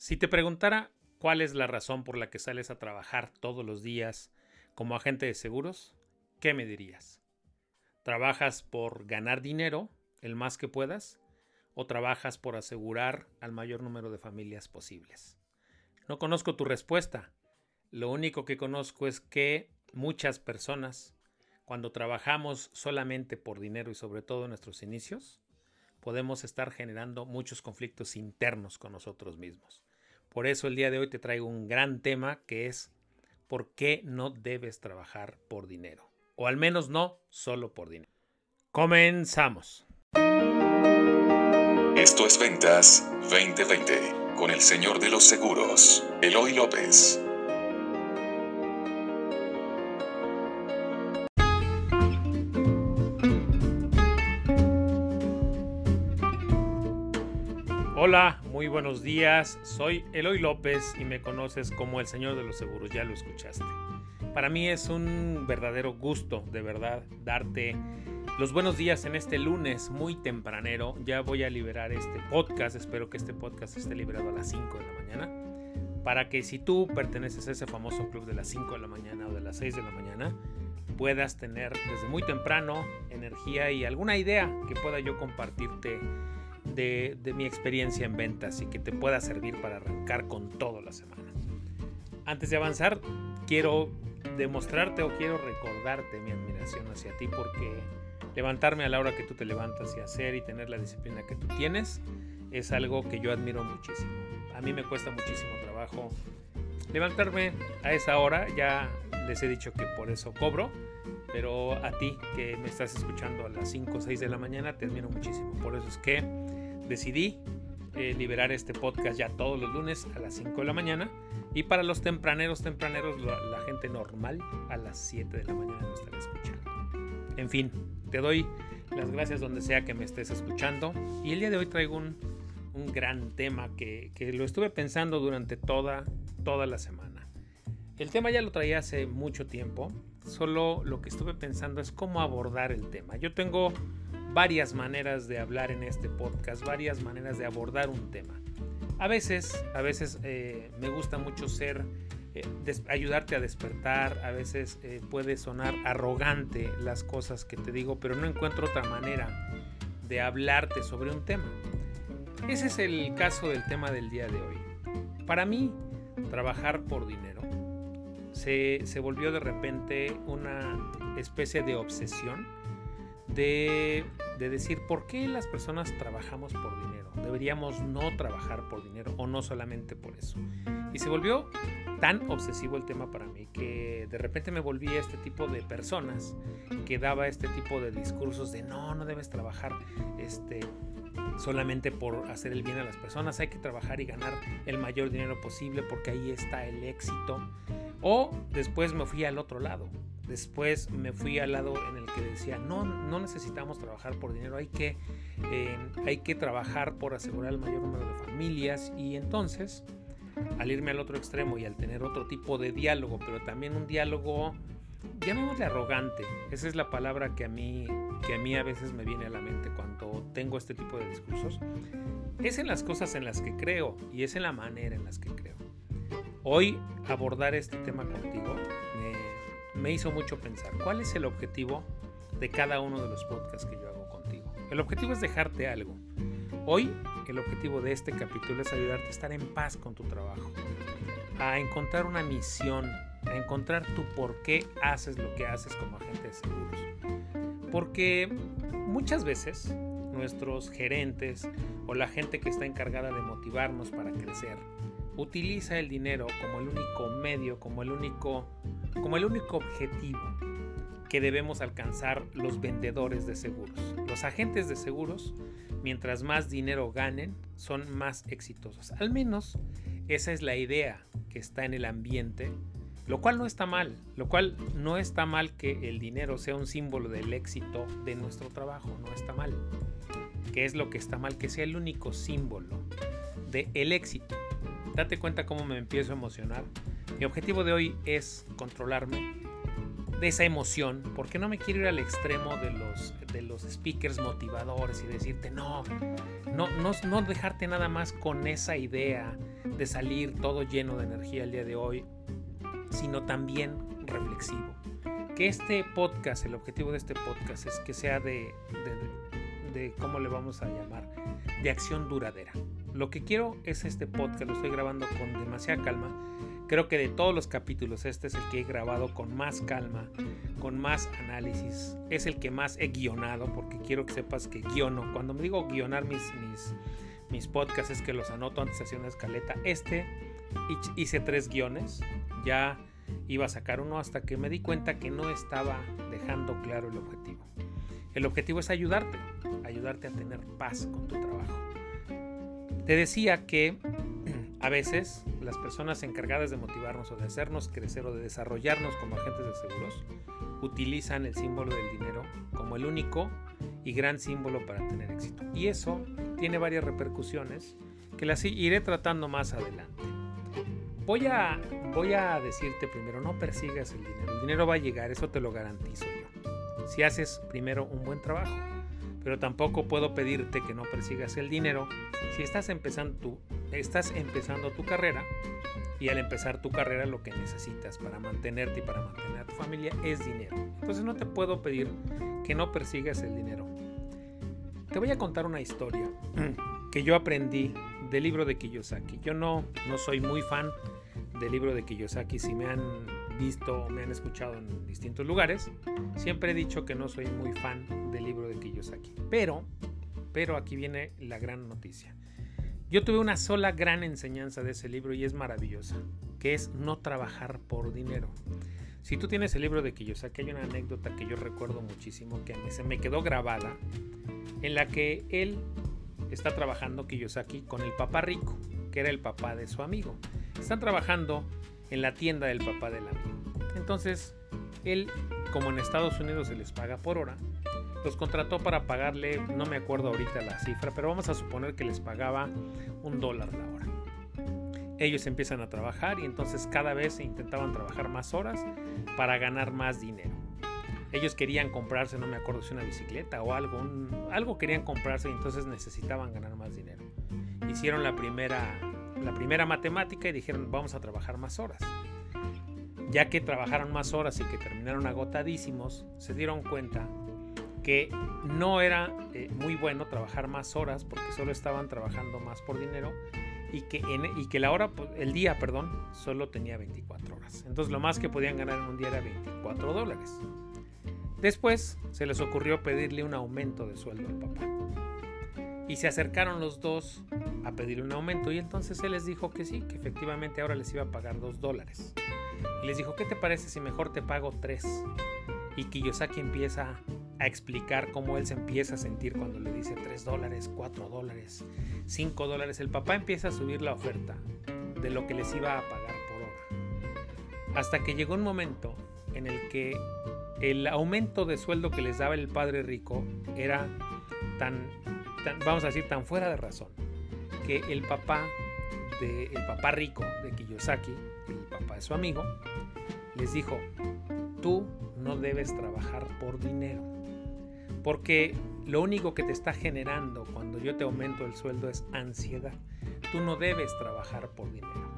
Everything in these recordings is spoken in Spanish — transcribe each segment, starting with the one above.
Si te preguntara cuál es la razón por la que sales a trabajar todos los días como agente de seguros, ¿qué me dirías? ¿Trabajas por ganar dinero, el más que puedas? ¿O trabajas por asegurar al mayor número de familias posibles? No conozco tu respuesta. Lo único que conozco es que muchas personas, cuando trabajamos solamente por dinero y sobre todo en nuestros inicios, podemos estar generando muchos conflictos internos con nosotros mismos. Por eso el día de hoy te traigo un gran tema que es por qué no debes trabajar por dinero. O al menos no solo por dinero. Comenzamos. Esto es Ventas 2020 con el señor de los seguros, Eloy López. Muy buenos días. Soy Eloy López y me conoces como el Señor de los Seguros, ya lo escuchaste. Para mí es un verdadero gusto, de verdad, darte los buenos días en este lunes muy tempranero. Ya voy a liberar este podcast, espero que este podcast esté liberado a las 5 de la mañana, para que si tú perteneces a ese famoso club de las 5 de la mañana o de las 6 de la mañana, puedas tener desde muy temprano energía y alguna idea que pueda yo compartirte de, mi experiencia en ventas y que te pueda servir para arrancar con todo la semana. Antes de avanzar, quiero demostrarte o quiero recordarte mi admiración hacia ti porque levantarme a la hora que tú te levantas y hacer y tener la disciplina que tú tienes es algo que yo admiro muchísimo. A mí me cuesta muchísimo trabajo levantarme a esa hora, ya les he dicho que por eso cobro, pero a ti que me estás escuchando a las 5 o 6 de la mañana te admiro muchísimo. Por eso es que decidí eh, liberar este podcast ya todos los lunes a las 5 de la mañana. Y para los tempraneros, tempraneros, la, gente normal a las 7 de la mañana lo estará escuchando. En fin, te doy las gracias donde sea que me estés escuchando. Y el día de hoy traigo un, un gran tema que, que, lo estuve pensando durante toda, toda la semana. El tema ya lo traía hace mucho tiempo. Solo lo que estuve pensando es cómo abordar el tema. Yo tengo varias maneras de hablar en este podcast, varias maneras de abordar un tema. A veces, a veces eh, me gusta mucho ser, eh, ayudarte a despertar, a veces eh, puede sonar arrogante las cosas que te digo, pero no encuentro otra manera de hablarte sobre un tema. Ese es el caso del tema del día de hoy. Para mí, trabajar por dinero se, se volvió de repente una especie de obsesión de, decir por qué las personas trabajamos por dinero. Deberíamos no trabajar por dinero o no solamente por eso. Y se volvió tan obsesivo el tema para mí que de repente me volví a este tipo de personas que daba este tipo de discursos de no, no debes trabajar este, solamente por hacer el bien a las personas, hay que trabajar y ganar el mayor dinero posible porque ahí está el éxito. O después me fui al otro lado, Después me fui al lado en el que decía, no, no necesitamos trabajar por dinero, hay que, eh, hay que trabajar por asegurar el mayor número de familias. Y entonces, al irme al otro extremo y al tener otro tipo de diálogo, pero también un diálogo, llamémosle arrogante, esa es la palabra que a mí, que a, mí a veces me viene a la mente cuando tengo este tipo de discursos, es en las cosas en las que creo y es en la manera en las que creo. Hoy abordar este tema contigo me hizo mucho pensar, ¿cuál es el objetivo de cada uno de los podcasts que yo hago contigo? El objetivo es dejarte algo. Hoy el objetivo de este capítulo es ayudarte a estar en paz con tu trabajo, a encontrar una misión, a encontrar tu por qué haces lo que haces como agente de seguros. Porque muchas veces nuestros gerentes o la gente que está encargada de motivarnos para crecer utiliza el dinero como el único medio, como el único como el único objetivo que debemos alcanzar los vendedores de seguros. Los agentes de seguros, mientras más dinero ganen, son más exitosos. Al menos esa es la idea que está en el ambiente, lo cual no está mal, lo cual no está mal que el dinero sea un símbolo del éxito de nuestro trabajo, no está mal. ¿Qué es lo que está mal? Que sea el único símbolo del el éxito. Date cuenta cómo me empiezo a emocionar mi objetivo de hoy es controlarme de esa emoción, porque no me quiero ir al extremo de los, de los speakers motivadores y decirte no, no, no, no dejarte nada más con esa idea de salir todo lleno de energía el día de hoy, sino también reflexivo. Que este podcast, el objetivo de este podcast es que sea de, de, de ¿cómo le vamos a llamar? De acción duradera. Lo que quiero es este podcast, lo estoy grabando con demasiada calma. Creo que de todos los capítulos este es el que he grabado con más calma, con más análisis. Es el que más he guionado porque quiero que sepas que guiono. Cuando me digo guionar mis, mis, mis podcasts es que los anoto antes de hacer una escaleta. Este hice tres guiones. Ya iba a sacar uno hasta que me di cuenta que no estaba dejando claro el objetivo. El objetivo es ayudarte, ayudarte a tener paz con tu trabajo. Te decía que a veces las personas encargadas de motivarnos o de hacernos crecer o de desarrollarnos como agentes de seguros utilizan el símbolo del dinero como el único y gran símbolo para tener éxito. Y eso tiene varias repercusiones que las iré tratando más adelante. Voy a, voy a decirte primero, no persigas el dinero. El dinero va a llegar, eso te lo garantizo yo. Si haces primero un buen trabajo. Pero tampoco puedo pedirte que no persigas el dinero si estás empezando tu, estás empezando tu carrera y al empezar tu carrera lo que necesitas para mantenerte y para mantener a tu familia es dinero. Entonces no te puedo pedir que no persigas el dinero. Te voy a contar una historia que yo aprendí del libro de Kiyosaki. Yo no, no soy muy fan del libro de Kiyosaki. Si me han visto o me han escuchado en distintos lugares, siempre he dicho que no soy muy fan del libro de Kiyosaki. Pero, pero aquí viene la gran noticia. Yo tuve una sola gran enseñanza de ese libro y es maravillosa, que es no trabajar por dinero. Si tú tienes el libro de Kiyosaki, hay una anécdota que yo recuerdo muchísimo, que se me quedó grabada, en la que él está trabajando Kiyosaki con el papá rico, que era el papá de su amigo. Están trabajando en la tienda del papá del amigo. Entonces, él, como en Estados Unidos se les paga por hora, los contrató para pagarle, no me acuerdo ahorita la cifra, pero vamos a suponer que les pagaba un dólar la hora. Ellos empiezan a trabajar y entonces cada vez intentaban trabajar más horas para ganar más dinero. Ellos querían comprarse, no me acuerdo si una bicicleta o algo, algo querían comprarse y entonces necesitaban ganar más dinero. Hicieron la primera, la primera matemática y dijeron vamos a trabajar más horas. Ya que trabajaron más horas y que terminaron agotadísimos, se dieron cuenta que no era eh, muy bueno trabajar más horas porque solo estaban trabajando más por dinero y que, y que la hora, el día, perdón, solo tenía 24 horas. Entonces lo más que podían ganar en un día era 24 dólares. Después se les ocurrió pedirle un aumento de sueldo al papá. Y se acercaron los dos a pedirle un aumento y entonces él les dijo que sí, que efectivamente ahora les iba a pagar 2 dólares. Y les dijo, ¿qué te parece si mejor te pago 3? Y Kiyosaki empieza a explicar cómo él se empieza a sentir cuando le dice 3 dólares, 4 dólares, 5 dólares. El papá empieza a subir la oferta de lo que les iba a pagar por hora. Hasta que llegó un momento en el que el aumento de sueldo que les daba el padre rico era tan, vamos a decir, tan fuera de razón, que el papá de, el papá rico de Kiyosaki, el papá de su amigo, les dijo, tú no debes trabajar por dinero porque lo único que te está generando cuando yo te aumento el sueldo es ansiedad. Tú no debes trabajar por dinero.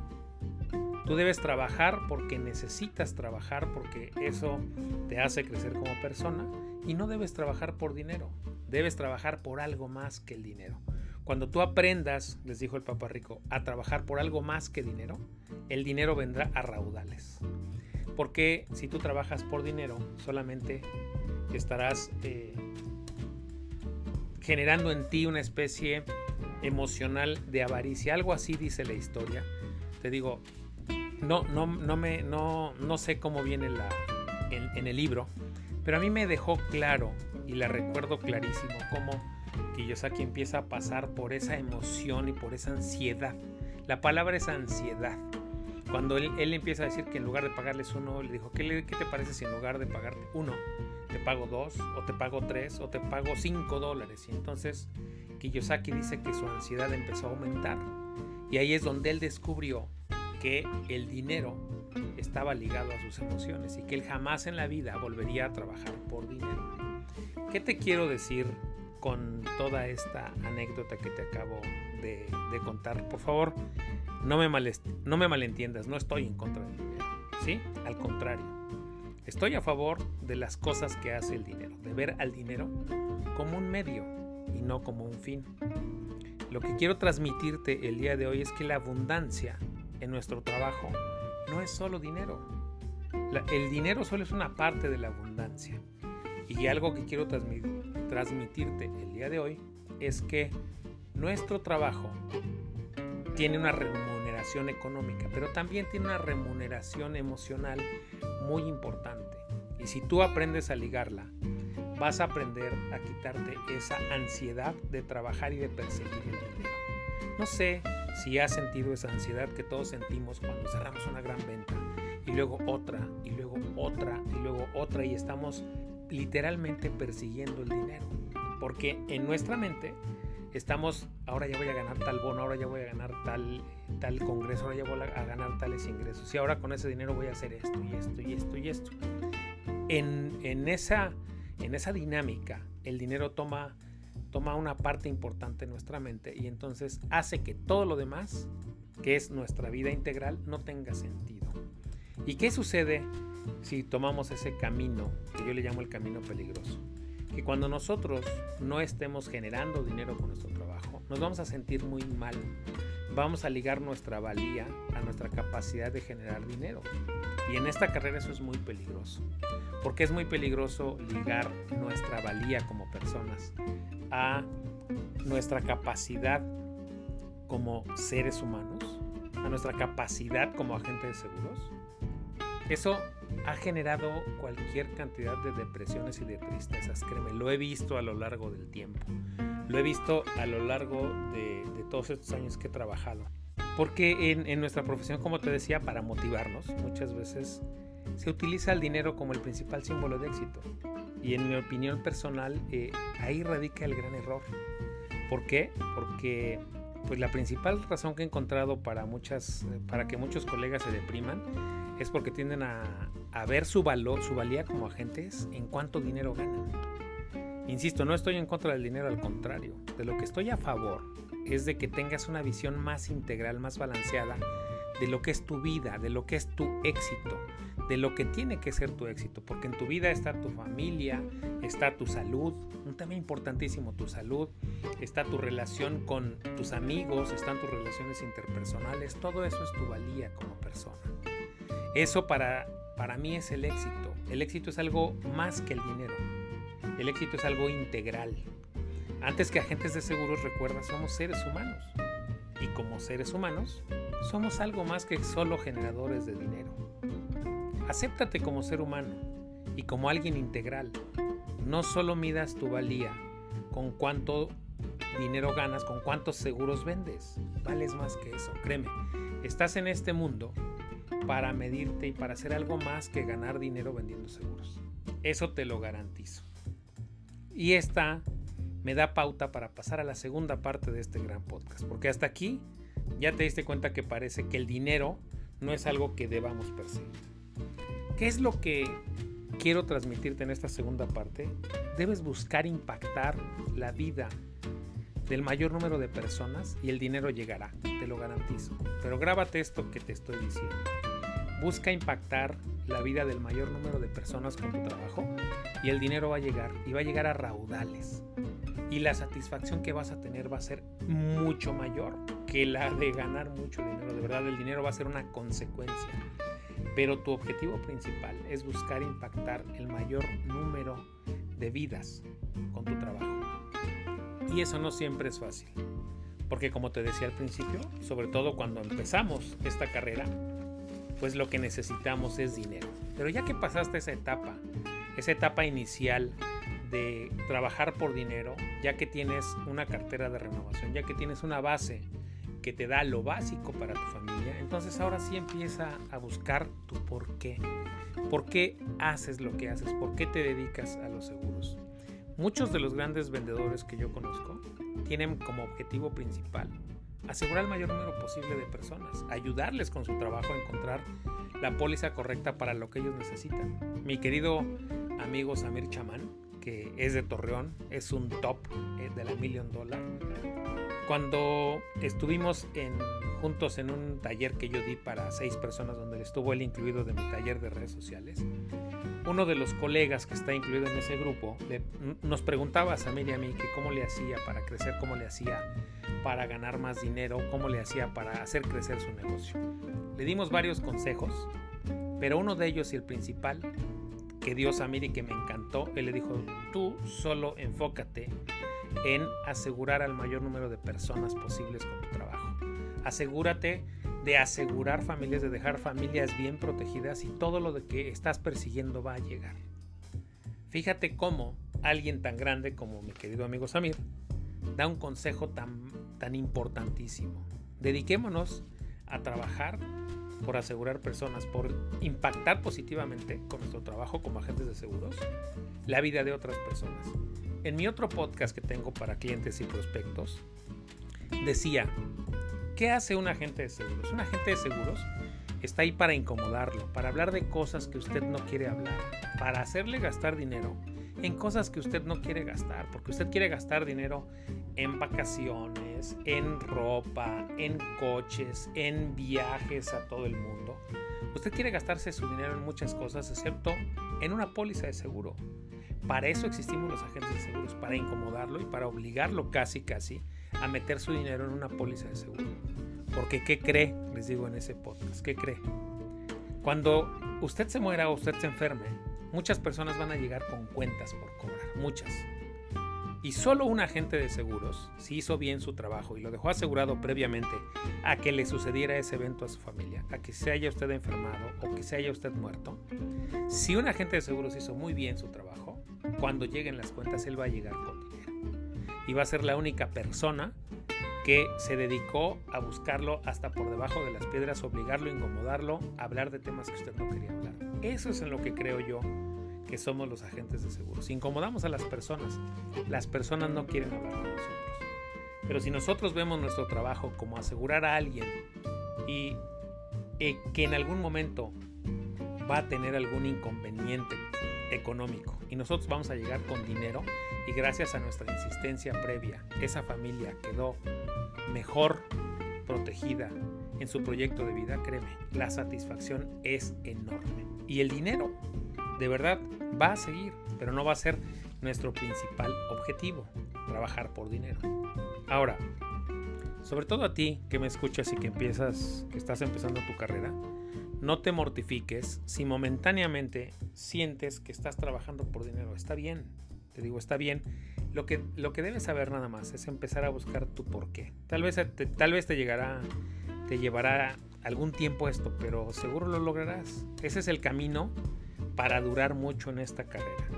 Tú debes trabajar porque necesitas trabajar, porque eso te hace crecer como persona. Y no debes trabajar por dinero. Debes trabajar por algo más que el dinero. Cuando tú aprendas, les dijo el papá rico, a trabajar por algo más que dinero, el dinero vendrá a raudales. Porque si tú trabajas por dinero, solamente estarás eh, generando en ti una especie emocional de avaricia. Algo así dice la historia. Te digo, no, no, no, me, no, no sé cómo viene la, en, el libro, pero a mí me dejó claro y la recuerdo clarísimo cómo Kiyosaki empieza a pasar por esa emoción y por esa ansiedad. La palabra es ansiedad. Cuando él, él empieza a decir que en lugar de pagarles uno, le dijo, ¿qué, ¿qué te parece si en lugar de pagarte uno, te pago dos, o te pago tres, o te pago cinco dólares? Y entonces Kiyosaki dice que su ansiedad empezó a aumentar. Y ahí es donde él descubrió que el dinero estaba ligado a sus emociones y que él jamás en la vida volvería a trabajar por dinero. ¿Qué te quiero decir con toda esta anécdota que te acabo de, contar. Por favor, no me, no me malentiendas, no estoy en contra del dinero. ¿Sí? Al contrario, estoy a favor de las cosas que hace el dinero, de ver al dinero como un medio y no como un fin. Lo que quiero transmitirte el día de hoy es que la abundancia en nuestro trabajo no es solo dinero. el dinero solo es una parte de la abundancia. Y algo que quiero transmitirte el día de hoy es que nuestro trabajo tiene una remuneración económica, pero también tiene una remuneración emocional muy importante. Y si tú aprendes a ligarla, vas a aprender a quitarte esa ansiedad de trabajar y de perseguir el dinero. No sé si has sentido esa ansiedad que todos sentimos cuando cerramos una gran venta y luego otra y luego otra y luego otra y estamos literalmente persiguiendo el dinero. Porque en nuestra mente estamos, ahora ya voy a ganar tal bono, ahora ya voy a ganar tal, tal congreso, ahora ya voy a ganar tales ingresos y ahora con ese dinero voy a hacer esto y esto y esto y esto. En, en, esa, en esa dinámica, el dinero toma, toma una parte importante en nuestra mente y entonces hace que todo lo demás, que es nuestra vida integral, no tenga sentido. ¿Y qué sucede si tomamos ese camino, que yo le llamo el camino peligroso? Que cuando nosotros no estemos generando dinero con nuestro trabajo, nos vamos a sentir muy mal. Vamos a ligar nuestra valía a nuestra capacidad de generar dinero. Y en esta carrera eso es muy peligroso. Porque es muy peligroso ligar nuestra valía como personas a nuestra capacidad como seres humanos, a nuestra capacidad como agentes de seguros eso ha generado cualquier cantidad de depresiones y de tristezas, créeme, lo he visto a lo largo del tiempo, lo he visto a lo largo de, todos estos años que he trabajado. Porque en, nuestra profesión, como te decía, para motivarnos, muchas veces se utiliza el dinero como el principal símbolo de éxito. Y en mi opinión personal, eh, ahí radica el gran error. ¿Por qué? Porque pues la principal razón que he encontrado para, muchas, para que muchos colegas se depriman es porque tienden a, ver su valor, su valía como agentes en cuánto dinero ganan. Insisto, no estoy en contra del dinero, al contrario. De lo que estoy a favor es de que tengas una visión más integral, más balanceada de lo que es tu vida, de lo que es tu éxito, de lo que tiene que ser tu éxito, porque en tu vida está tu familia, está tu salud, un tema importantísimo, tu salud, está tu relación con tus amigos, están tus relaciones interpersonales, todo eso es tu valía como persona. Eso para, para mí es el éxito. El éxito es algo más que el dinero. El éxito es algo integral. Antes que agentes de seguros, recuerda, somos seres humanos. Y como seres humanos, somos algo más que solo generadores de dinero. Acéptate como ser humano y como alguien integral. No solo midas tu valía con cuánto dinero ganas, con cuántos seguros vendes. Vales más que eso, créeme. Estás en este mundo para medirte y para hacer algo más que ganar dinero vendiendo seguros. Eso te lo garantizo. Y esta me da pauta para pasar a la segunda parte de este gran podcast, porque hasta aquí ya te diste cuenta que parece que el dinero no es algo que debamos perseguir. ¿Qué es lo que quiero transmitirte en esta segunda parte? Debes buscar impactar la vida del mayor número de personas y el dinero llegará, te lo garantizo. Pero grábate esto que te estoy diciendo. Busca impactar la vida del mayor número de personas con tu trabajo y el dinero va a llegar y va a llegar a raudales. Y la satisfacción que vas a tener va a ser mucho mayor que la de ganar mucho dinero. De verdad, el dinero va a ser una consecuencia. Pero tu objetivo principal es buscar impactar el mayor número de vidas con tu trabajo. Y eso no siempre es fácil. Porque como te decía al principio, sobre todo cuando empezamos esta carrera, pues lo que necesitamos es dinero. Pero ya que pasaste esa etapa, esa etapa inicial de trabajar por dinero, ya que tienes una cartera de renovación, ya que tienes una base que te da lo básico para tu familia, entonces ahora sí empieza a buscar tu por qué. ¿Por qué haces lo que haces? ¿Por qué te dedicas a los seguros? Muchos de los grandes vendedores que yo conozco tienen como objetivo principal asegurar el mayor número posible de personas, ayudarles con su trabajo a encontrar la póliza correcta para lo que ellos necesitan. Mi querido amigo Samir Chamán que es de Torreón, es un top eh, de la Million Dollar. Cuando estuvimos juntos en un taller que yo di para seis personas, donde estuvo él incluido de mi taller de redes sociales, uno de los colegas que está incluido en ese grupo nos preguntaba a Samir y a mí que cómo le hacía para crecer, cómo le hacía para ganar más dinero, cómo le hacía para hacer crecer su negocio. Le dimos varios consejos, pero uno de ellos y el principal que dio Samir y que me encantó, él le dijo, tú solo enfócate en asegurar al mayor número de personas posibles con tu trabajo. Asegúrate de asegurar familias, de dejar familias bien protegidas y todo lo que estás persiguiendo va a llegar. Fíjate cómo alguien tan grande como mi querido amigo Samir da un consejo tan, tan importantísimo. Dediquémonos a trabajar por asegurar personas, por impactar positivamente con nuestro trabajo como agentes de seguros la vida de otras personas. En mi otro podcast que tengo para clientes y prospectos, decía, ¿qué hace un agente de seguros? Un agente de seguros está ahí para incomodarlo, para hablar de cosas que usted no quiere hablar, para hacerle gastar dinero en cosas que usted no quiere gastar, porque usted quiere gastar dinero en vacaciones, en ropa, en coches, en viajes a todo el mundo. Usted quiere gastarse su dinero en muchas cosas, excepto en una póliza de seguro. Para eso existimos los agentes de seguros, para incomodarlo y para obligarlo casi casi a meter su dinero en una póliza de seguro. Porque ¿qué cree? Les digo en ese podcast, ¿qué cree? Cuando usted se muera o usted se enferme, muchas personas van a llegar con cuentas por cobrar, muchas. Y solo un agente de seguros, si hizo bien su trabajo y lo dejó asegurado previamente a que le sucediera ese evento a su familia, a que se haya usted enfermado o que se haya usted muerto, si un agente de seguros hizo muy bien su trabajo, cuando lleguen las cuentas él va a llegar con dinero. Y va a ser la única persona que se dedicó a buscarlo hasta por debajo de las piedras, obligarlo, incomodarlo, hablar de temas que usted no quería hablar. Eso es en lo que creo yo que somos los agentes de seguros. Incomodamos a las personas. Las personas no quieren hablar con nosotros. Pero si nosotros vemos nuestro trabajo como asegurar a alguien y eh, que en algún momento va a tener algún inconveniente económico y nosotros vamos a llegar con dinero y gracias a nuestra insistencia previa, esa familia quedó mejor protegida en su proyecto de vida, créeme, la satisfacción es enorme. Y el dinero, de verdad, va a seguir, pero no va a ser nuestro principal objetivo, trabajar por dinero. Ahora, sobre todo a ti que me escuchas y que empiezas, que estás empezando tu carrera, no te mortifiques si momentáneamente sientes que estás trabajando por dinero. Está bien, te digo, está bien. Lo que, lo que debes saber nada más es empezar a buscar tu por qué. Tal vez tal vez te llegará, te llevará algún tiempo esto, pero seguro lo lograrás. Ese es el camino para durar mucho en esta carrera.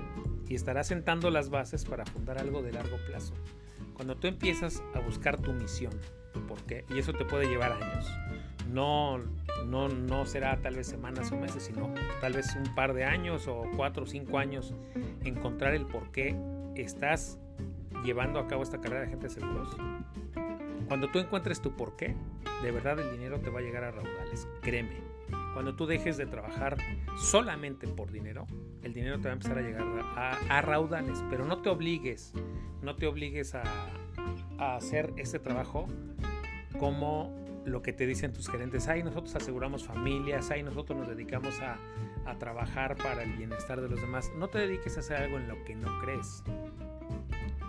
Y estarás sentando las bases para fundar algo de largo plazo. Cuando tú empiezas a buscar tu misión, tu por qué, y eso te puede llevar años no, no, no será tal vez semanas o meses, sino tal vez un par de años o cuatro o cinco años encontrar el por qué estás llevando a cabo esta carrera de agentes seguros. Cuando tú encuentres tu por qué, de verdad el dinero te va a llegar a raudales, créeme. Cuando tú dejes de trabajar solamente por dinero, el dinero te va a empezar a llegar a, raudales, pero no te obligues, no te obligues a, a hacer este trabajo como lo que te dicen tus gerentes, ahí nosotros aseguramos familias, ahí nosotros nos dedicamos a, a, trabajar para el bienestar de los demás. No te dediques a hacer algo en lo que no crees.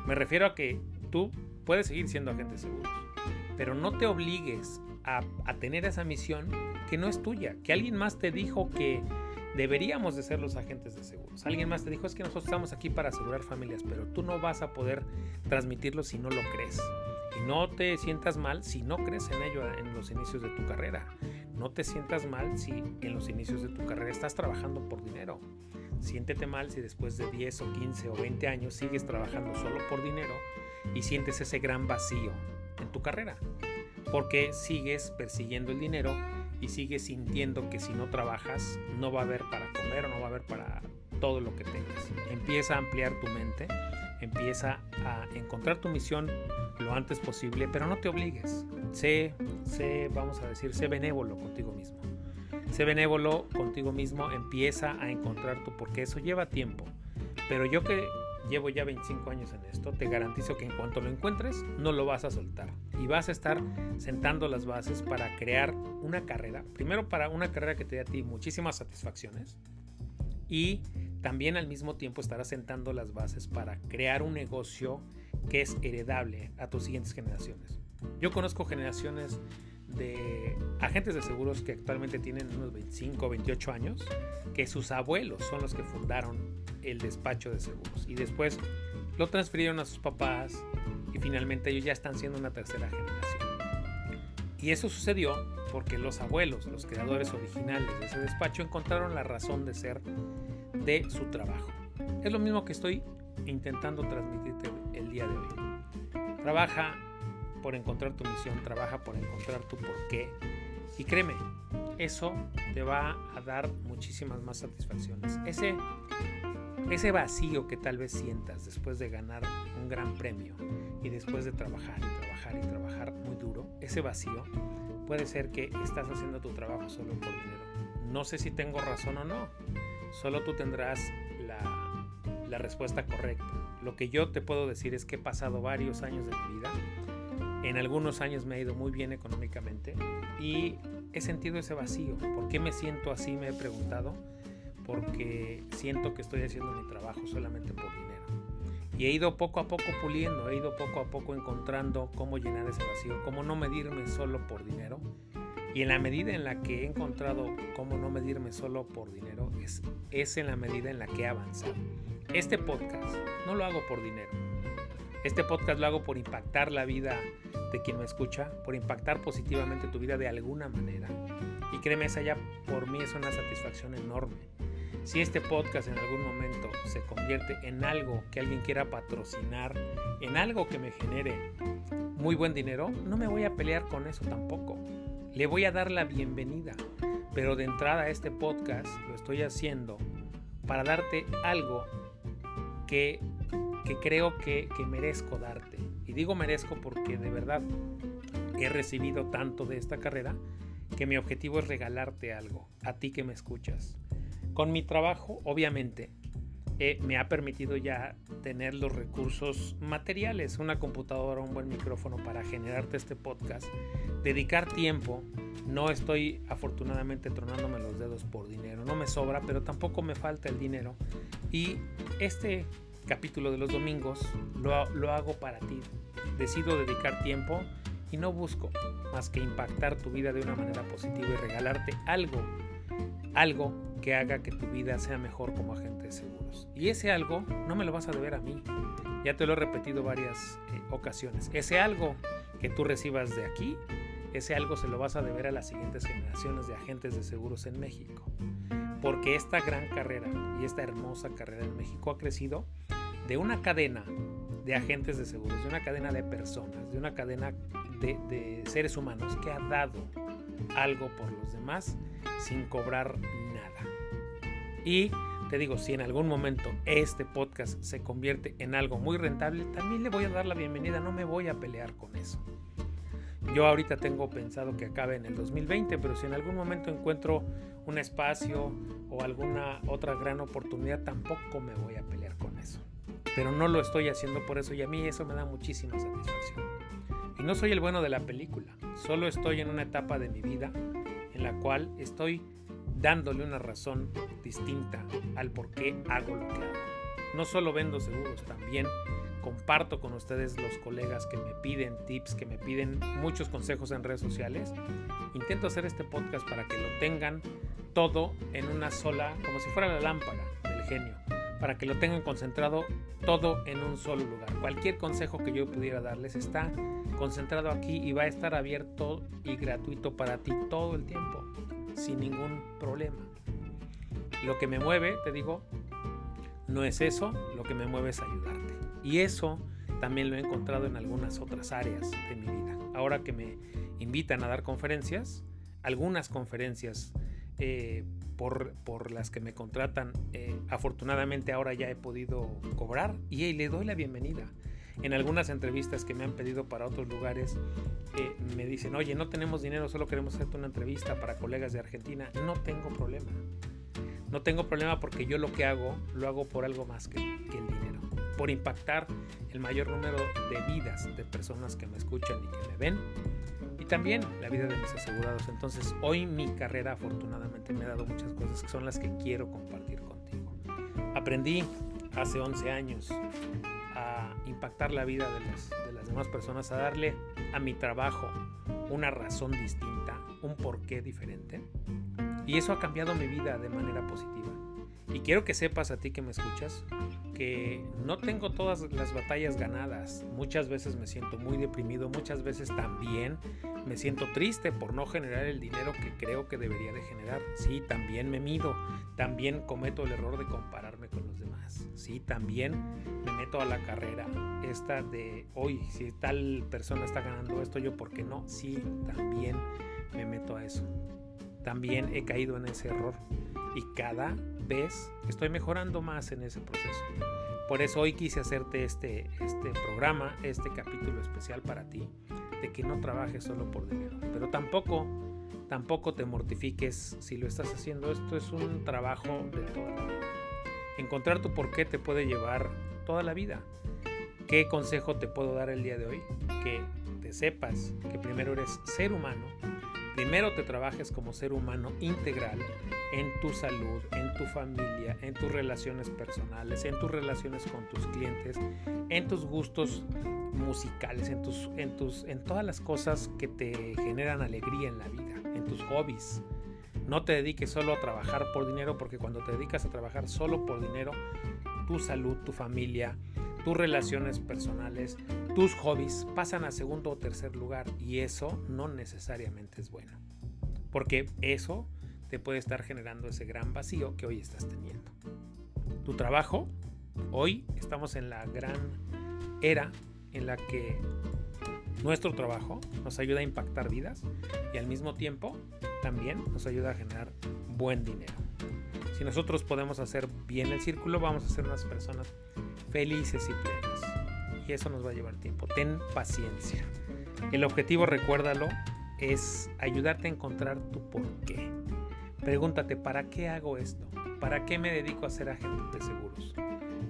Me refiero a que tú puedes seguir siendo agente seguro, pero no te obligues a, tener esa misión que no es tuya, que alguien más te dijo que deberíamos de ser los agentes de seguros. Alguien más te dijo es que nosotros estamos aquí para asegurar familias, pero tú no vas a poder transmitirlo si no lo crees. Y no te sientas mal si no crees en ello en los inicios de tu carrera. No te sientas mal si en los inicios de tu carrera estás trabajando por dinero. Siéntete mal si después de 10 o 15 o 20 años sigues trabajando solo por dinero y sientes ese gran vacío en tu carrera. Porque sigues persiguiendo el dinero y sigues sintiendo que si no trabajas no va a haber para comer o no va a haber para todo lo que tengas. Empieza a ampliar tu mente, empieza a encontrar tu misión lo antes posible, pero no te obligues. Sé, sé, vamos a decir, sé benévolo contigo mismo. Sé benévolo contigo mismo, empieza a encontrar tu porque eso lleva tiempo. Pero yo que llevo ya 25 años en esto, te garantizo que en cuanto lo encuentres, no lo vas a soltar. Y vas a estar sentando las bases para crear una carrera. Primero para una carrera que te dé a ti muchísimas satisfacciones. Y también al mismo tiempo estarás sentando las bases para crear un negocio que es heredable a tus siguientes generaciones. Yo conozco generaciones de agentes de seguros que actualmente tienen unos 25 o 28 años, que sus abuelos son los que fundaron el despacho de seguros y después lo transfirieron a sus papás y finalmente ellos ya están siendo una tercera generación. Y eso sucedió porque los abuelos, los creadores originales de ese despacho, encontraron la razón de ser de su trabajo. Es lo mismo que estoy intentando transmitirte el día de hoy. Trabaja por encontrar tu misión, trabaja por encontrar tu porqué. Y créeme, eso te va a dar muchísimas más satisfacciones. Ese, ese vacío que tal vez sientas después de ganar un gran premio y después de trabajar y trabajar y trabajar muy duro, ese vacío puede ser que estás haciendo tu trabajo solo por dinero. No sé si tengo razón o no, solo tú tendrás la, respuesta correcta. Lo que yo te puedo decir es que he pasado varios años de mi vida en algunos años me ha ido muy bien económicamente y he sentido ese vacío. ¿Por qué me siento así? Me he preguntado. Porque siento que estoy haciendo mi trabajo solamente por dinero. Y he ido poco a poco puliendo, he ido poco a poco encontrando cómo llenar ese vacío, cómo no medirme solo por dinero. Y en la medida en la que he encontrado cómo no medirme solo por dinero, es, es en la medida en la que he avanzado. Este podcast no lo hago por dinero. Este podcast lo hago por impactar la vida de quien me escucha, por impactar positivamente tu vida de alguna manera. Y créeme, esa ya por mí es una satisfacción enorme. Si este podcast en algún momento se convierte en algo que alguien quiera patrocinar, en algo que me genere muy buen dinero, no me voy a pelear con eso tampoco. Le voy a dar la bienvenida. Pero de entrada a este podcast lo estoy haciendo para darte algo que, que creo que, que merezco darte digo merezco porque de verdad he recibido tanto de esta carrera que mi objetivo es regalarte algo, a ti que me escuchas. Con mi trabajo, obviamente, eh, me ha permitido ya tener los recursos materiales, una computadora, un buen micrófono para generarte este podcast, dedicar tiempo. No estoy afortunadamente tronándome los dedos por dinero, no me sobra, pero tampoco me falta el dinero. Y este capítulo de los domingos lo, lo hago para ti, decido dedicar tiempo y no busco más que impactar tu vida de una manera positiva y regalarte algo, algo que haga que tu vida sea mejor como agente de seguros. Y ese algo no me lo vas a deber a mí. Ya te lo he repetido varias eh, ocasiones. Ese algo que tú recibas de aquí, ese algo se lo vas a deber a las siguientes generaciones de agentes de seguros en México. Porque esta gran carrera y esta hermosa carrera en México ha crecido de una cadena de agentes de seguros, de una cadena de personas, de una cadena de, seres humanos que ha dado algo por los demás sin cobrar nada. Y te digo, si en algún momento este podcast se convierte en algo muy rentable, también le voy a dar la bienvenida, no me voy a pelear con eso. Yo ahorita tengo pensado que acabe en el 2020, pero si en algún momento encuentro un espacio o alguna otra gran oportunidad, tampoco me voy a pelear con eso pero no lo estoy haciendo por eso y a mí eso me da muchísima satisfacción. Y no soy el bueno de la película, solo estoy en una etapa de mi vida en la cual estoy dándole una razón distinta al por qué hago lo que hago. No solo vendo seguros, también comparto con ustedes los colegas que me piden tips, que me piden muchos consejos en redes sociales. Intento hacer este podcast para que lo tengan todo en una sola, como si fuera la lámpara del genio para que lo tengan concentrado todo en un solo lugar. Cualquier consejo que yo pudiera darles está concentrado aquí y va a estar abierto y gratuito para ti todo el tiempo, sin ningún problema. Lo que me mueve, te digo, no es eso, lo que me mueve es ayudarte. Y eso también lo he encontrado en algunas otras áreas de mi vida. Ahora que me invitan a dar conferencias, algunas conferencias eh, por, por, las que me contratan. Eh, afortunadamente ahora ya he podido cobrar y le doy la bienvenida. En algunas entrevistas que me han pedido para otros lugares, eh, me dicen, oye, no tenemos dinero, solo queremos hacerte una entrevista para colegas de Argentina. No tengo problema. No tengo problema porque yo lo que hago, lo hago por algo más que, que el dinero. por impactar el mayor número de vidas de personas que me escuchan y que me ven también la vida de mis asegurados. Entonces hoy mi carrera afortunadamente me ha dado muchas cosas que son las que quiero compartir contigo. Aprendí hace 11 años a impactar la vida de las, de las demás personas, a darle a mi trabajo una razón distinta, un porqué diferente. Y eso ha cambiado mi vida de manera positiva. Y quiero que sepas a ti que me escuchas que no tengo todas las batallas ganadas. Muchas veces me siento muy deprimido, muchas veces también me siento triste por no generar el dinero que creo que debería de generar. Sí, también me mido, también cometo el error de compararme con los demás. Sí, también me meto a la carrera esta de hoy, si tal persona está ganando esto, yo por qué no. Sí, también me meto a eso. También he caído en ese error y cada vez estoy mejorando más en ese proceso. Por eso hoy quise hacerte este, este programa, este capítulo especial para ti, de que no trabajes solo por dinero, pero tampoco, tampoco te mortifiques si lo estás haciendo. Esto es un trabajo de toda la vida. Encontrar tu por qué te puede llevar toda la vida. ¿Qué consejo te puedo dar el día de hoy? Que te sepas que primero eres ser humano primero te trabajes como ser humano integral en tu salud, en tu familia, en tus relaciones personales, en tus relaciones con tus clientes, en tus gustos musicales, en, tus, en, tus, en todas las cosas que te generan alegría en la vida, en tus hobbies. No te dediques solo a trabajar por dinero porque cuando te dedicas a trabajar solo por dinero, tu salud, tu familia, tus relaciones personales, tus hobbies pasan a segundo o tercer lugar y eso no necesariamente es bueno. Porque eso te puede estar generando ese gran vacío que hoy estás teniendo. Tu trabajo, hoy estamos en la gran era en la que nuestro trabajo nos ayuda a impactar vidas y al mismo tiempo también nos ayuda a generar buen dinero. Si nosotros podemos hacer bien el círculo, vamos a ser unas personas felices y plenas. Y eso nos va a llevar tiempo. Ten paciencia. El objetivo, recuérdalo, es ayudarte a encontrar tu por qué. Pregúntate, ¿para qué hago esto? ¿Para qué me dedico a ser agente de seguros?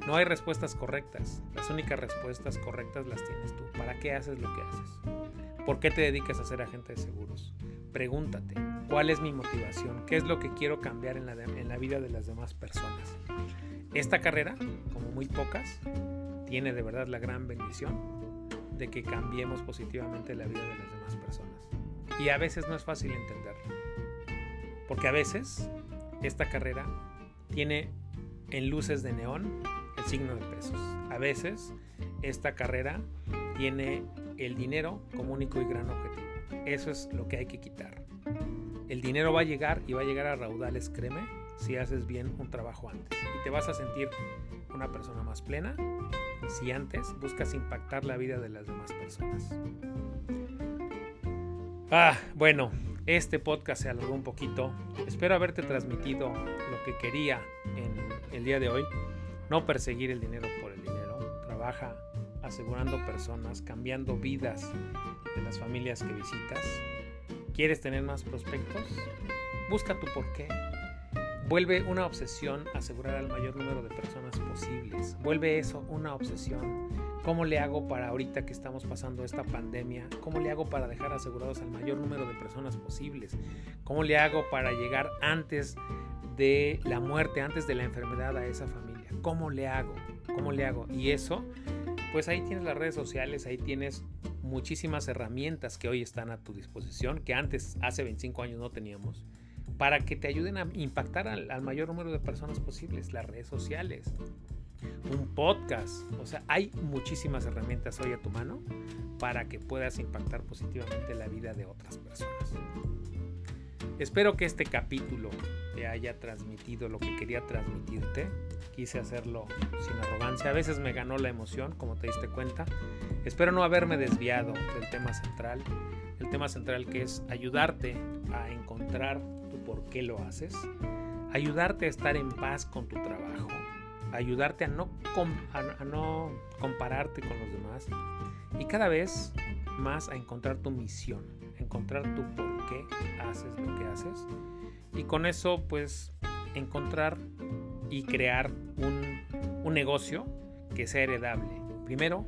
No hay respuestas correctas. Las únicas respuestas correctas las tienes tú. ¿Para qué haces lo que haces? ¿Por qué te dedicas a ser agente de seguros? Pregúntate, ¿cuál es mi motivación? ¿Qué es lo que quiero cambiar en la, en la vida de las demás personas? Esta carrera, como muy pocas, tiene de verdad la gran bendición de que cambiemos positivamente la vida de las demás personas. Y a veces no es fácil entenderlo. Porque a veces esta carrera tiene en luces de neón el signo de pesos. A veces esta carrera tiene el dinero como único y gran objetivo. Eso es lo que hay que quitar. El dinero va a llegar y va a llegar a raudales, créeme, si haces bien un trabajo antes. Y te vas a sentir una persona más plena si antes buscas impactar la vida de las demás personas. Ah, bueno, este podcast se alargó un poquito. Espero haberte transmitido lo que quería en el día de hoy. No perseguir el dinero por el dinero. Trabaja asegurando personas, cambiando vidas de las familias que visitas. ¿Quieres tener más prospectos? Busca tu porqué. Vuelve una obsesión asegurar al mayor número de personas posibles. Vuelve eso una obsesión. ¿Cómo le hago para ahorita que estamos pasando esta pandemia? ¿Cómo le hago para dejar asegurados al mayor número de personas posibles? ¿Cómo le hago para llegar antes de la muerte, antes de la enfermedad a esa familia? ¿Cómo le hago? ¿Cómo le hago? Y eso, pues ahí tienes las redes sociales, ahí tienes muchísimas herramientas que hoy están a tu disposición, que antes, hace 25 años no teníamos para que te ayuden a impactar al, mayor número de personas posibles, las redes sociales, un podcast, o sea, hay muchísimas herramientas hoy a tu mano para que puedas impactar positivamente la vida de otras personas. Espero que este capítulo te haya transmitido lo que quería transmitirte. Quise hacerlo sin arrogancia. A veces me ganó la emoción, como te diste cuenta. Espero no haberme desviado del tema central. El tema central que es ayudarte a encontrar por qué lo haces, ayudarte a estar en paz con tu trabajo, ayudarte a no, a, no compararte con los demás y cada vez más a encontrar tu misión, encontrar tu por qué haces lo que haces y con eso pues encontrar y crear un, un negocio que sea heredable. Primero,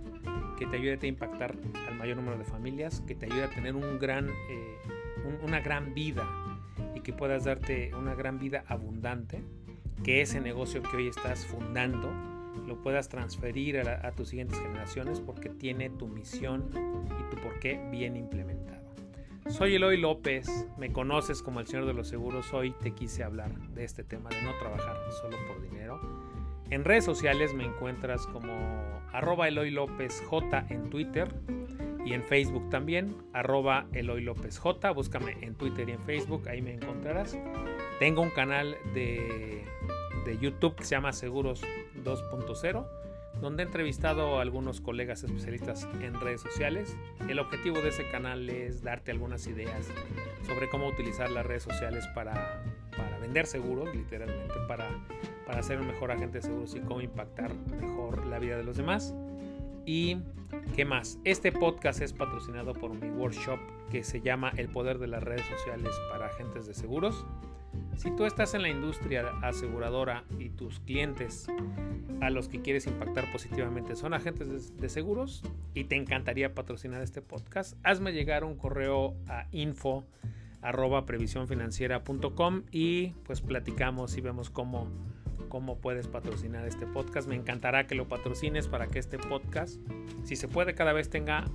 que te ayude a impactar al mayor número de familias, que te ayude a tener un gran, eh, una gran vida y que puedas darte una gran vida abundante, que ese negocio que hoy estás fundando lo puedas transferir a, a tus siguientes generaciones porque tiene tu misión y tu porqué bien implementado. Soy Eloy López, me conoces como el Señor de los Seguros, hoy te quise hablar de este tema de no trabajar solo por dinero. En redes sociales me encuentras como arroba Eloy López J en Twitter y en Facebook también, arroba Eloy López J. Búscame en Twitter y en Facebook, ahí me encontrarás. Tengo un canal de, de YouTube que se llama Seguros 2.0, donde he entrevistado a algunos colegas especialistas en redes sociales. El objetivo de ese canal es darte algunas ideas sobre cómo utilizar las redes sociales para, para vender seguros, literalmente, para, para ser un mejor agente de seguros y cómo impactar mejor la vida de los demás. Y qué más, este podcast es patrocinado por mi workshop que se llama El poder de las redes sociales para agentes de seguros. Si tú estás en la industria aseguradora y tus clientes a los que quieres impactar positivamente son agentes de, seguros y te encantaría patrocinar este podcast, hazme llegar un correo a info arroba previsiónfinanciera.com y pues platicamos y vemos cómo, cómo puedes patrocinar este podcast. Me encantará que lo patrocines para que este podcast, si se puede, cada vez tenga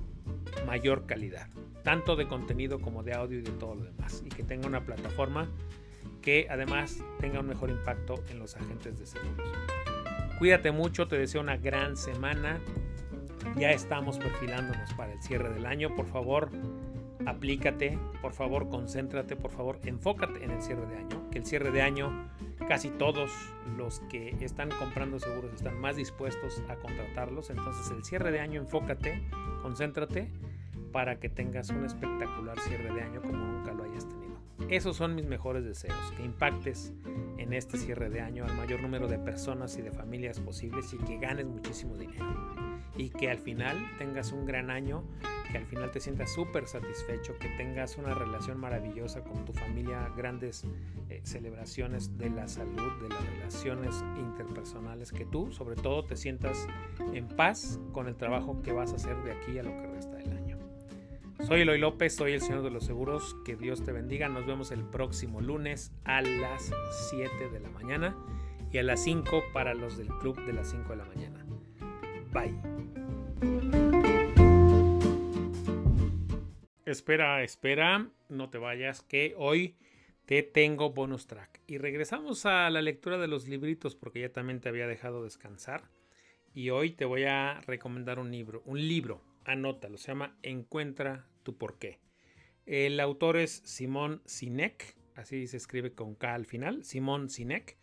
mayor calidad, tanto de contenido como de audio y de todo lo demás, y que tenga una plataforma que además tenga un mejor impacto en los agentes de seguros. Cuídate mucho, te deseo una gran semana. Ya estamos perfilándonos para el cierre del año. Por favor, aplícate, por favor, concéntrate, por favor, enfócate en el cierre de año. Que el cierre de año, casi todos los que están comprando seguros están más dispuestos a contratarlos. Entonces, el cierre de año, enfócate, concéntrate para que tengas un espectacular cierre de año como nunca lo hayas tenido. Esos son mis mejores deseos, que impactes en este cierre de año al mayor número de personas y de familias posibles y que ganes muchísimo dinero. Y que al final tengas un gran año, que al final te sientas súper satisfecho, que tengas una relación maravillosa con tu familia, grandes eh, celebraciones de la salud, de las relaciones interpersonales, que tú sobre todo te sientas en paz con el trabajo que vas a hacer de aquí a lo que resta del año. Soy Eloy López, soy el Señor de los Seguros. Que Dios te bendiga. Nos vemos el próximo lunes a las 7 de la mañana y a las 5 para los del club de las 5 de la mañana. Bye. Espera, espera, no te vayas, que hoy te tengo bonus track. Y regresamos a la lectura de los libritos porque ya también te había dejado descansar. Y hoy te voy a recomendar un libro, un libro anótalo, se llama Encuentra tu porqué. El autor es Simón Sinek, así se escribe con K al final, Simón Sinek.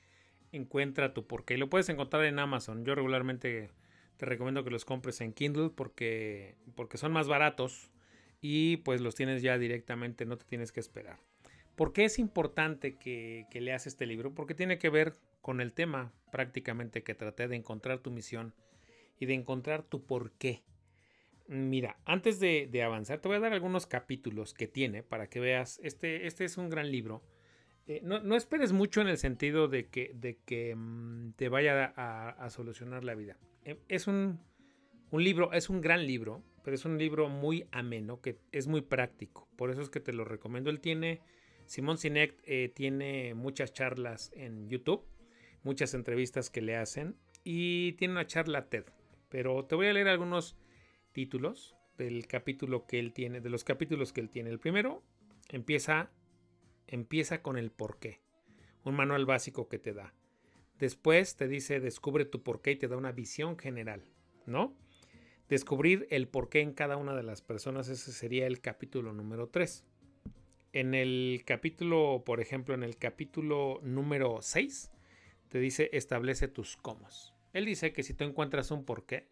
Encuentra tu porqué. Lo puedes encontrar en Amazon. Yo regularmente te recomiendo que los compres en Kindle porque, porque son más baratos y pues los tienes ya directamente, no te tienes que esperar. ¿Por qué es importante que, que leas este libro? Porque tiene que ver con el tema prácticamente que traté de encontrar tu misión y de encontrar tu porqué. Mira, antes de, avanzar, te voy a dar algunos capítulos que tiene para que veas. Este, este es un gran libro. Eh, no, esperes mucho en el sentido de que, de que mm, te vaya a, solucionar la vida. Eh, es un, un, libro, es un gran libro, pero es un libro muy ameno, que es muy práctico. Por eso es que te lo recomiendo. Él tiene, Simón Sinek eh, tiene muchas charlas en YouTube, muchas entrevistas que le hacen y tiene una charla TED. Pero te voy a leer algunos títulos del capítulo que él tiene, de los capítulos que él tiene. El primero empieza, empieza con el porqué, un manual básico que te da. Después te dice descubre tu porqué y te da una visión general, ¿no? Descubrir el porqué en cada una de las personas, ese sería el capítulo número 3. En el capítulo, por ejemplo, en el capítulo número 6, te dice establece tus cómo. Él dice que si tú encuentras un porqué,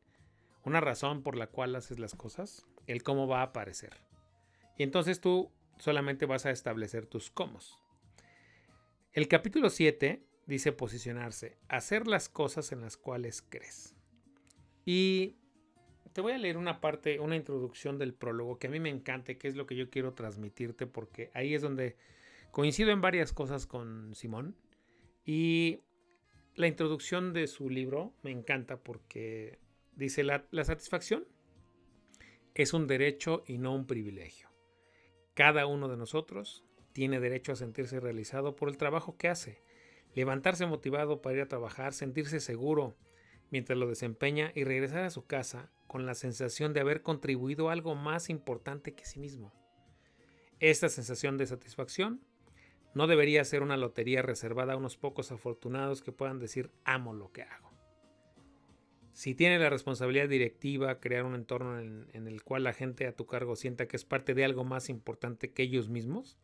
una razón por la cual haces las cosas, el cómo va a aparecer. Y entonces tú solamente vas a establecer tus cómo. El capítulo 7 dice posicionarse, hacer las cosas en las cuales crees. Y te voy a leer una parte, una introducción del prólogo que a mí me encanta, que es lo que yo quiero transmitirte, porque ahí es donde coincido en varias cosas con Simón. Y la introducción de su libro me encanta porque Dice, la, satisfacción es un derecho y no un privilegio. Cada uno de nosotros tiene derecho a sentirse realizado por el trabajo que hace, levantarse motivado para ir a trabajar, sentirse seguro mientras lo desempeña y regresar a su casa con la sensación de haber contribuido a algo más importante que sí mismo. Esta sensación de satisfacción no debería ser una lotería reservada a unos pocos afortunados que puedan decir amo lo que hago. Si tiene la responsabilidad directiva, crear un entorno en, el cual la gente a tu cargo sienta que es parte de algo más importante que ellos mismos,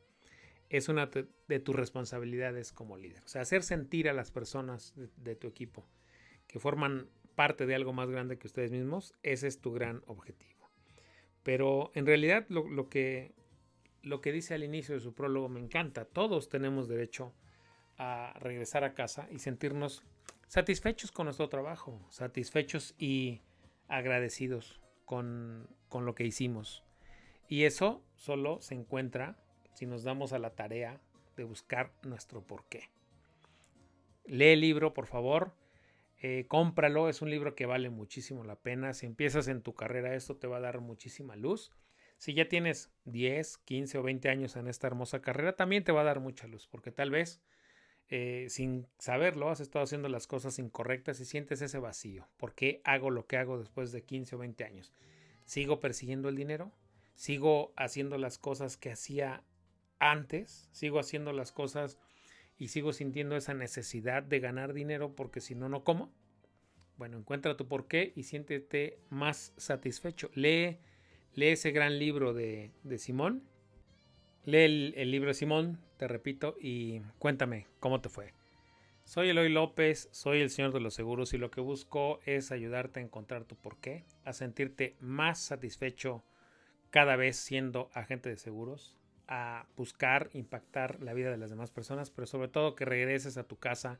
es una de tus responsabilidades como líder. O sea, hacer sentir a las personas de, de tu equipo que forman parte de algo más grande que ustedes mismos, ese es tu gran objetivo. Pero en realidad lo, lo, que, lo que dice al inicio de su prólogo me encanta. Todos tenemos derecho a regresar a casa y sentirnos satisfechos con nuestro trabajo, satisfechos y agradecidos con, con lo que hicimos. Y eso solo se encuentra si nos damos a la tarea de buscar nuestro porqué. Lee el libro, por favor. Eh, cómpralo, es un libro que vale muchísimo la pena. Si empiezas en tu carrera, esto te va a dar muchísima luz. Si ya tienes 10, 15 o 20 años en esta hermosa carrera, también te va a dar mucha luz, porque tal vez eh, sin saberlo has estado haciendo las cosas incorrectas y sientes ese vacío. ¿Por qué hago lo que hago después de 15 o 20 años? ¿Sigo persiguiendo el dinero? ¿Sigo haciendo las cosas que hacía antes, sigo haciendo las cosas y sigo sintiendo esa necesidad de ganar dinero porque si no, no como. Bueno, encuentra tu porqué y siéntete más satisfecho. Lee, lee ese gran libro de, de Simón. Lee el, el, libro de Simón, te repito, y cuéntame cómo te fue. Soy Eloy López, soy el Señor de los Seguros y lo que busco es ayudarte a encontrar tu porqué, a sentirte más satisfecho cada vez siendo agente de seguros, a buscar impactar la vida de las demás personas, pero sobre todo que regreses a tu casa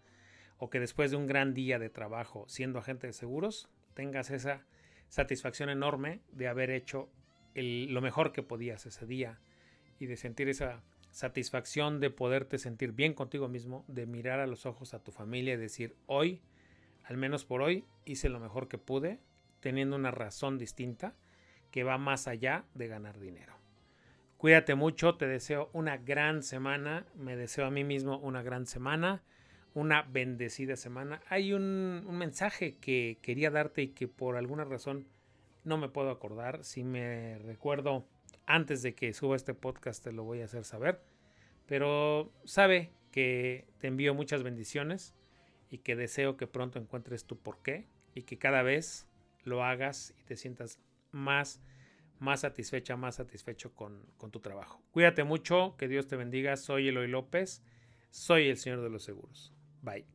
o que después de un gran día de trabajo siendo agente de seguros tengas esa satisfacción enorme de haber hecho lo mejor que podías ese día y de sentir esa satisfacción de poderte sentir bien contigo mismo, de mirar a los ojos a tu familia y decir hoy, al menos por hoy, hice lo mejor que pude, teniendo una razón distinta que va más allá de ganar dinero. Cuídate mucho, te deseo una gran semana, me deseo a mí mismo una gran semana, una bendecida semana. Hay un, mensaje que quería darte y que por alguna razón no me puedo acordar. Si me recuerdo antes de que suba este podcast te lo voy a hacer saber. Pero sabe que te envío muchas bendiciones y que deseo que pronto encuentres tu porqué y que cada vez lo hagas y te sientas más más satisfecha, más satisfecho con, con, tu trabajo. Cuídate mucho, que Dios te bendiga. Soy Eloy López, soy el Señor de los Seguros. Bye.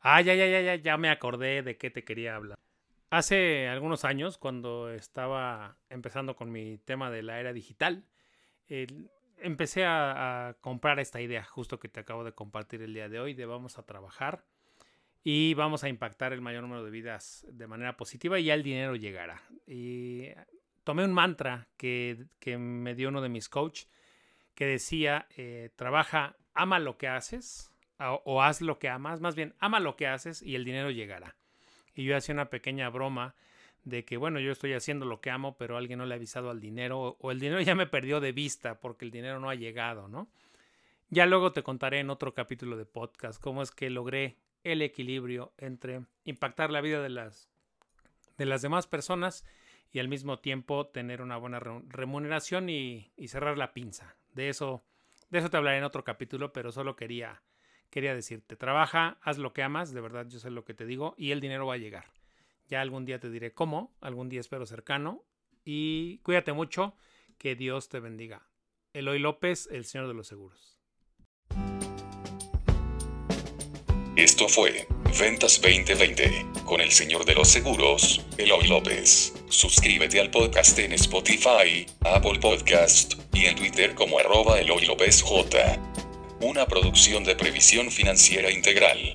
Ah, ya, ya, ya, ya, ya me acordé de qué te quería hablar. Hace algunos años, cuando estaba empezando con mi tema de la era digital, empecé a, comprar esta idea justo que te acabo de compartir el día de hoy, de vamos a trabajar y vamos a impactar el mayor número de vidas de manera positiva y ya el dinero llegará. Y tomé un mantra que, me dio uno de mis coach que decía, eh, trabaja, ama lo que haces o, haz lo que amas, más bien, ama lo que haces y el dinero llegará. Y yo hacía una pequeña broma de que, bueno, yo estoy haciendo lo que amo, pero alguien no le ha avisado al dinero o, el dinero ya me perdió de vista porque el dinero no ha llegado, ¿no? Ya luego te contaré en otro capítulo de podcast cómo es que logré el equilibrio entre impactar la vida de las, de las demás personas y al mismo tiempo tener una buena remuneración y, y, cerrar la pinza. De eso, de eso te hablaré en otro capítulo, pero solo quería, quería decirte, trabaja, haz lo que amas, de verdad yo sé lo que te digo, y el dinero va a llegar. Ya algún día te diré cómo, algún día espero cercano, y cuídate mucho, que Dios te bendiga. Eloy López, el Señor de los Seguros. Esto fue Ventas 2020 con el señor de los seguros, Eloy López. Suscríbete al podcast en Spotify, Apple Podcast y en Twitter como arroba Eloy López J. Una producción de previsión financiera integral.